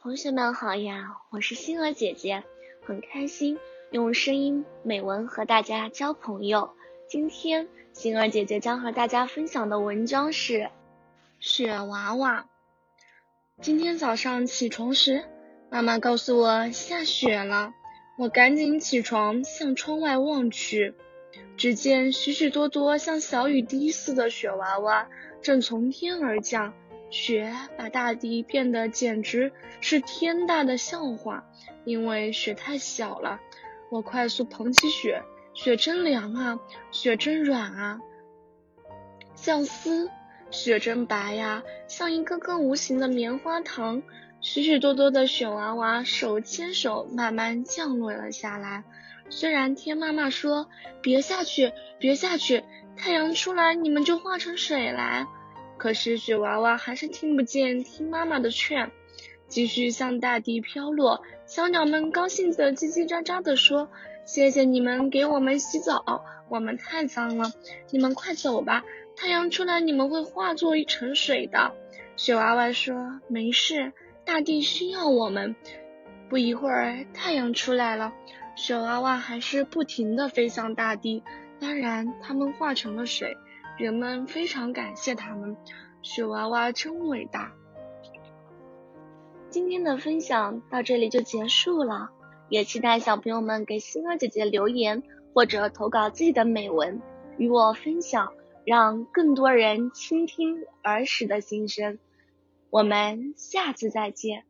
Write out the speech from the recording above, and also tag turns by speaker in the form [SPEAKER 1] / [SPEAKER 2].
[SPEAKER 1] 同学们好呀，我是星儿姐姐，很开心用声音美文和大家交朋友。今天星儿姐姐将和大家分享的文章是《雪娃娃》。今天早上起床时，妈妈告诉我下雪了，我赶紧起床向窗外望去，只见许许多多像小雨滴似的雪娃娃正从天而降。雪把大地变得简直是天大的笑话，因为雪太小了。我快速捧起雪，雪真凉啊，雪真软啊，像丝；雪真白呀，像一个个无形的棉花糖。许许多多的雪娃娃手牵手慢慢降落了下来。虽然天妈妈说别下去，别下去，太阳出来你们就化成水来。可是雪娃娃还是听不见，听妈妈的劝，继续向大地飘落。小鸟们高兴的叽叽喳喳的说：“谢谢你们给我们洗澡，我们太脏了。你们快走吧，太阳出来你们会化作一层水的。”雪娃娃说：“没事，大地需要我们。”不一会儿，太阳出来了，雪娃娃还是不停的飞向大地，当然，它们化成了水。人们非常感谢他们，雪娃娃真伟大。今天的分享到这里就结束了，也期待小朋友们给星儿姐姐留言或者投稿自己的美文与我分享，让更多人倾听儿时的心声。我们下次再见。